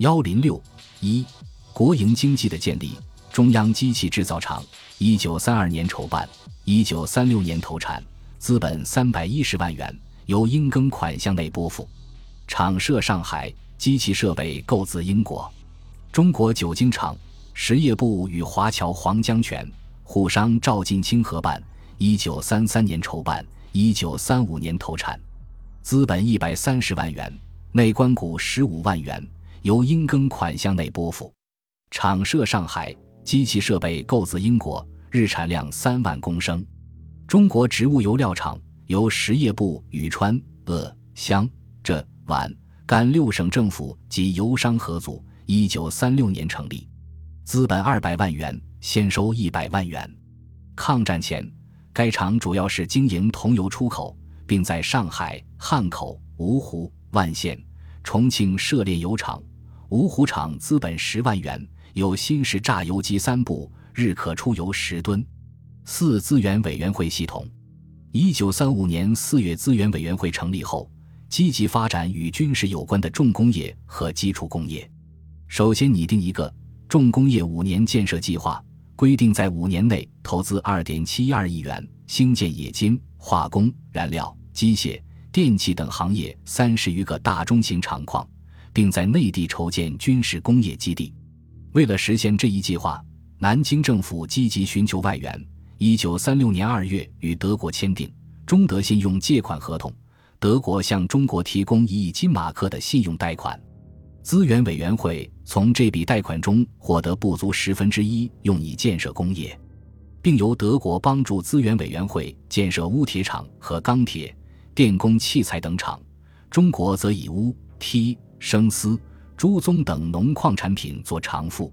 幺零六一，国营经济的建立。中央机器制造厂，一九三二年筹办，一九三六年投产，资本三百一十万元，由英庚款项内拨付。厂设上海，机器设备购自英国。中国酒精厂，实业部与华侨黄江泉、沪商赵进清合办，一九三三年筹办，一九三五年投产，资本一百三十万元，内关股十五万元，由英庚款项内拨付。厂设上海。机器设备购自英国，日产量三万公升。中国植物油料厂由实业部与川、鄂、湘、浙、皖、赣六省政府及油商合组，一九三六年成立，资本二百万元，先收一百万元。抗战前，该厂主要是经营桐油出口，并在上海、汉口、芜湖、万县、重庆设炼油厂。芜湖厂资本十万元。有新式榨油机三部，日可出油十吨。四资源委员会系统，一九三五年四月，资源委员会成立后，积极发展与军事有关的重工业和基础工业。首先拟定一个重工业五年建设计划，规定在五年内投资二点七二亿元，兴建冶金、化工、燃料、机械、电气等行业三十余个大中型厂矿，并在内地筹建军事工业基地。为了实现这一计划，南京政府积极寻求外援。一九三六年二月，与德国签订中德信用借款合同，德国向中国提供一亿金马克的信用贷款。资源委员会从这笔贷款中获得不足十分之一，用以建设工业，并由德国帮助资源委员会建设钨铁厂和钢铁、电工器材等厂，中国则以钨、坯、生丝。朱棕等农矿产品做偿付。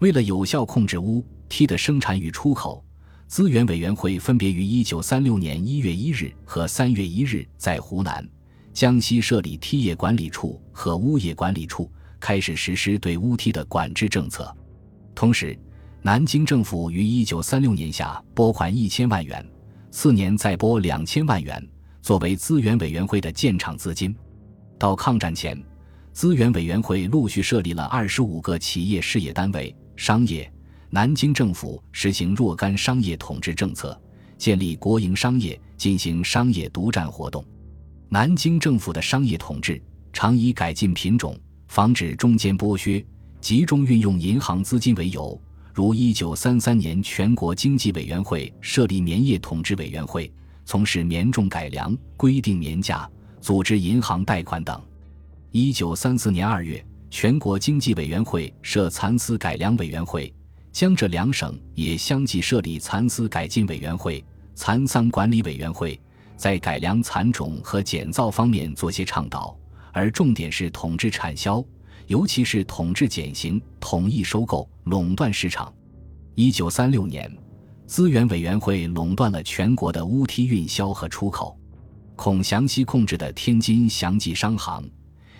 为了有效控制钨、梯的生产与出口，资源委员会分别于一九三六年一月一日和三月一日在湖南、江西设立梯业管理处和钨业管理处，开始实施对钨梯的管制政策。同时，南京政府于一九三六年下拨款一千万元，次年再拨两千万元，作为资源委员会的建厂资金。到抗战前。资源委员会陆续设立了二十五个企业事业单位、商业。南京政府实行若干商业统治政策，建立国营商业，进行商业独占活动。南京政府的商业统治常以改进品种、防止中间剥削、集中运用银行资金为由。如一九三三年，全国经济委员会设立棉业统治委员会，从事棉种改良、规定棉价、组织银行贷款等。一九三四年二月，全国经济委员会设蚕丝改良委员会，江浙两省也相继设立蚕丝改进委员会、蚕桑管理委员会，在改良蚕种和减造方面做些倡导，而重点是统治产销，尤其是统治减刑、统一收购、垄断市场。一九三六年，资源委员会垄断了全国的乌梯运销和出口，孔祥熙控制的天津祥记商行。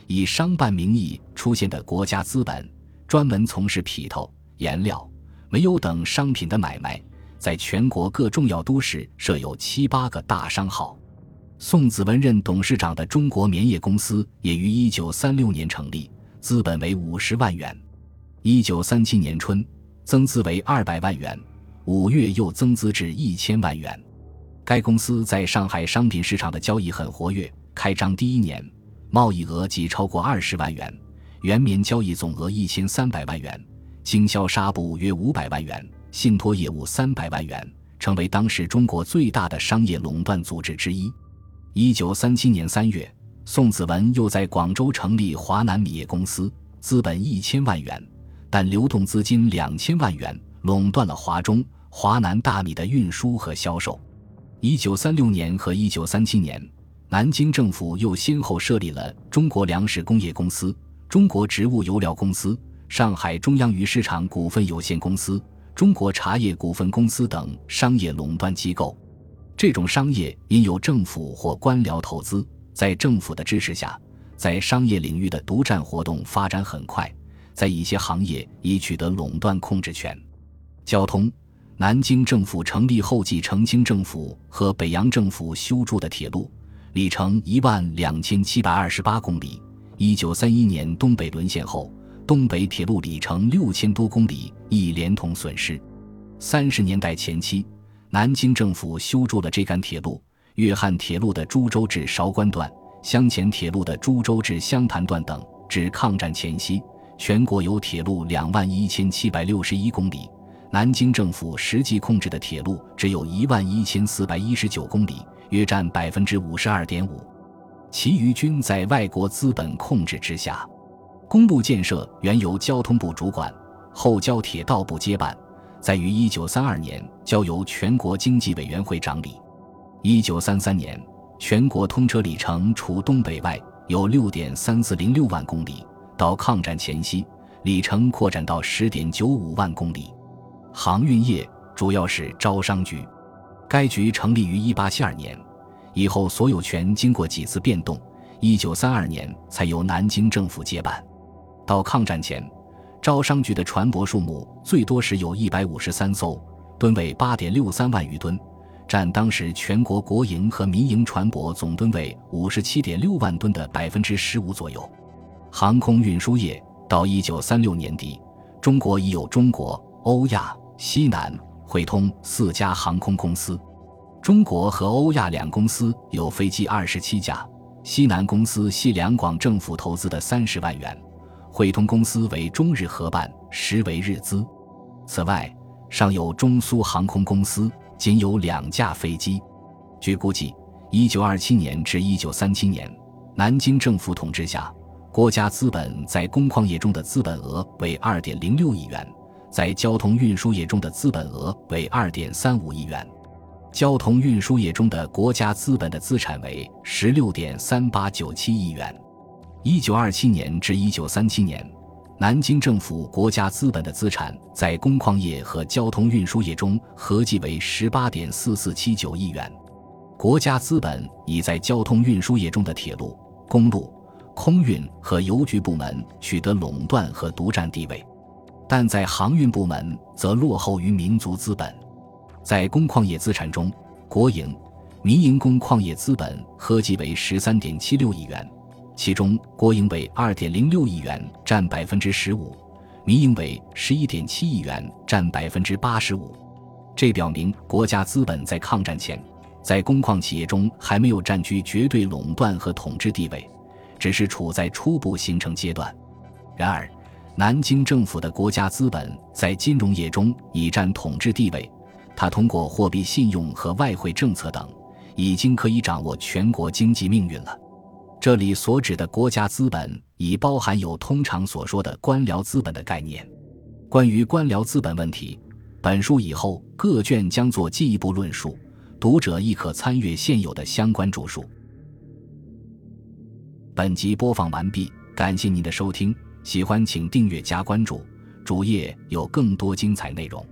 以商办名义出现的国家资本，专门从事匹头、颜料、煤油等商品的买卖，在全国各重要都市设有七八个大商号。宋子文任董事长的中国棉业公司也于一九三六年成立，资本为五十万元。一九三七年春，增资为二百万元，五月又增资至一千万元。该公司在上海商品市场的交易很活跃，开张第一年。贸易额即超过二十万元，原棉交易总额一千三百万元，经销纱布约五百万元，信托业务三百万元，成为当时中国最大的商业垄断组织之一。一九三七年三月，宋子文又在广州成立华南米业公司，资本一千万元，但流动资金两千万元，垄断了华中、华南大米的运输和销售。一九三六年和一九三七年。南京政府又先后设立了中国粮食工业公司、中国植物油料公司、上海中央鱼市场股份有限公司、中国茶叶股份公司等商业垄断机构。这种商业因有政府或官僚投资，在政府的支持下，在商业领域的独占活动发展很快，在一些行业已取得垄断控制权。交通，南京政府成立后，继承清政府和北洋政府修筑的铁路。里程一万两千七百二十八公里。一九三一年东北沦陷后，东北铁路里程六千多公里，亦连同损失。三十年代前期，南京政府修筑了这杆铁路。粤汉铁路的株洲至韶关段、湘黔铁路的株洲至湘潭段等，至抗战前夕，全国有铁路两万一千七百六十一公里。南京政府实际控制的铁路只有一万一千四百一十九公里，约占百分之五十二点五，其余均在外国资本控制之下。公路建设原由交通部主管，后交铁道部接办，在于一九三二年交由全国经济委员会掌理。一九三三年，全国通车里程除东北外有六点三四零六万公里，到抗战前夕，里程扩展到十点九五万公里。航运业主要是招商局，该局成立于一八七二年，以后所有权经过几次变动，一九三二年才由南京政府接办。到抗战前，招商局的船舶数目最多时有一百五十三艘，吨位八点六三万余吨，占当时全国国营和民营船舶总吨位五十七点六万吨的百分之十五左右。航空运输业到一九三六年底，中国已有中国、欧亚。西南、汇通四家航空公司，中国和欧亚两公司有飞机二十七架，西南公司系两广政府投资的三十万元，汇通公司为中日合办，实为日资。此外，尚有中苏航空公司，仅有两架飞机。据估计，一九二七年至一九三七年，南京政府统治下，国家资本在工矿业中的资本额为二点零六亿元。在交通运输业中的资本额为二点三五亿元，交通运输业中的国家资本的资产为十六点三八九七亿元。一九二七年至一九三七年，南京政府国家资本的资产在工矿业和交通运输业中合计为十八点四四七九亿元。国家资本已在交通运输业中的铁路、公路、空运和邮局部门取得垄断和独占地位。但在航运部门则落后于民族资本，在工矿业资产中，国营、民营工矿业资本合计为十三点七六亿元，其中国营为二点零六亿元，占百分之十五；民营为十一点七亿元，占百分之八十五。这表明国家资本在抗战前，在工矿企业中还没有占据绝对垄断和统治地位，只是处在初步形成阶段。然而，南京政府的国家资本在金融业中已占统治地位，它通过货币信用和外汇政策等，已经可以掌握全国经济命运了。这里所指的国家资本，已包含有通常所说的官僚资本的概念。关于官僚资本问题，本书以后各卷将做进一步论述，读者亦可参阅现有的相关著述。本集播放完毕，感谢您的收听。喜欢请订阅加关注，主页有更多精彩内容。